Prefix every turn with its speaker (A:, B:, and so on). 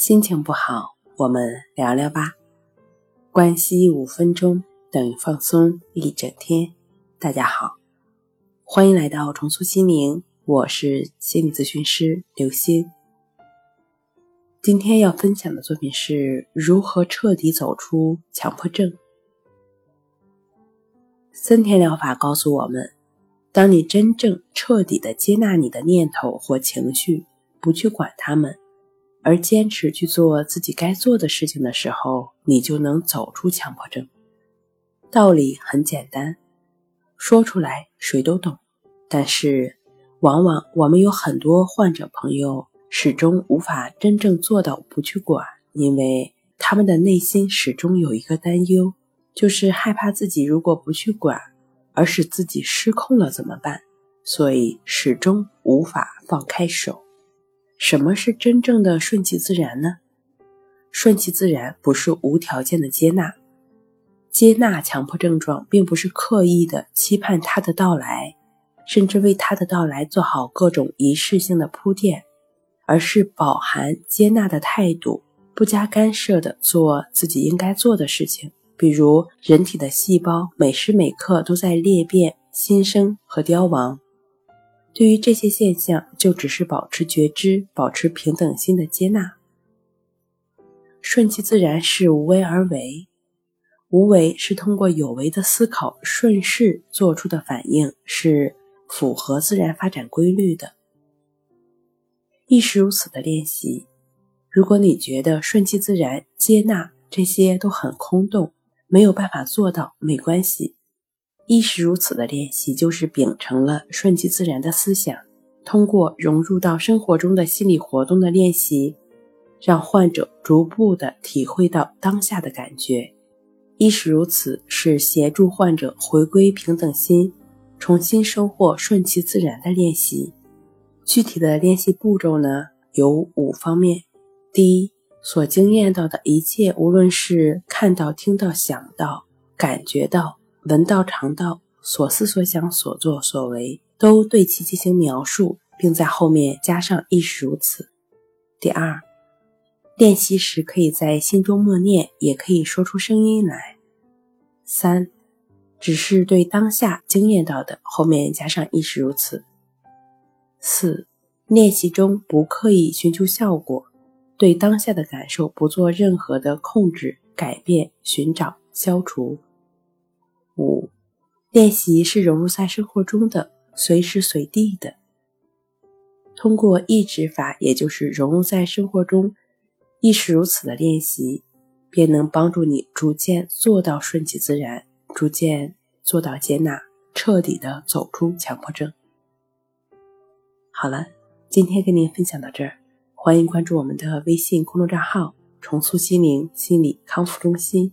A: 心情不好，我们聊聊吧。关系五分钟等于放松一整天。大家好，欢迎来到重塑心灵，我是心理咨询师刘星。今天要分享的作品是如何彻底走出强迫症。森田疗法告诉我们，当你真正彻底的接纳你的念头或情绪，不去管他们。而坚持去做自己该做的事情的时候，你就能走出强迫症。道理很简单，说出来谁都懂。但是，往往我们有很多患者朋友始终无法真正做到不去管，因为他们的内心始终有一个担忧，就是害怕自己如果不去管，而使自己失控了怎么办？所以始终无法放开手。什么是真正的顺其自然呢？顺其自然不是无条件的接纳，接纳强迫症状，并不是刻意的期盼它的到来，甚至为它的到来做好各种仪式性的铺垫，而是饱含接纳的态度，不加干涉的做自己应该做的事情。比如，人体的细胞每时每刻都在裂变、新生和凋亡。对于这些现象，就只是保持觉知、保持平等心的接纳。顺其自然是无为而为，无为是通过有为的思考顺势做出的反应，是符合自然发展规律的。亦是如此的练习。如果你觉得顺其自然、接纳这些都很空洞，没有办法做到，没关系。亦是如此的练习，就是秉承了顺其自然的思想，通过融入到生活中的心理活动的练习，让患者逐步的体会到当下的感觉。亦是如此，是协助患者回归平等心，重新收获顺其自然的练习。具体的练习步骤呢，有五方面：第一，所经验到的一切，无论是看到、听到、想到、感觉到。闻道尝道，所思所想所作所为，都对其进行描述，并在后面加上“亦是如此”。第二，练习时可以在心中默念，也可以说出声音来。三，只是对当下经验到的，后面加上“亦是如此”。四，练习中不刻意寻求效果，对当下的感受不做任何的控制、改变、寻找、消除。五，练习是融入在生活中的，随时随地的。通过意志法，也就是融入在生活中，亦是如此的练习，便能帮助你逐渐做到顺其自然，逐渐做到接纳，彻底的走出强迫症。好了，今天跟您分享到这儿，欢迎关注我们的微信公众账号“重塑心灵心理康复中心”。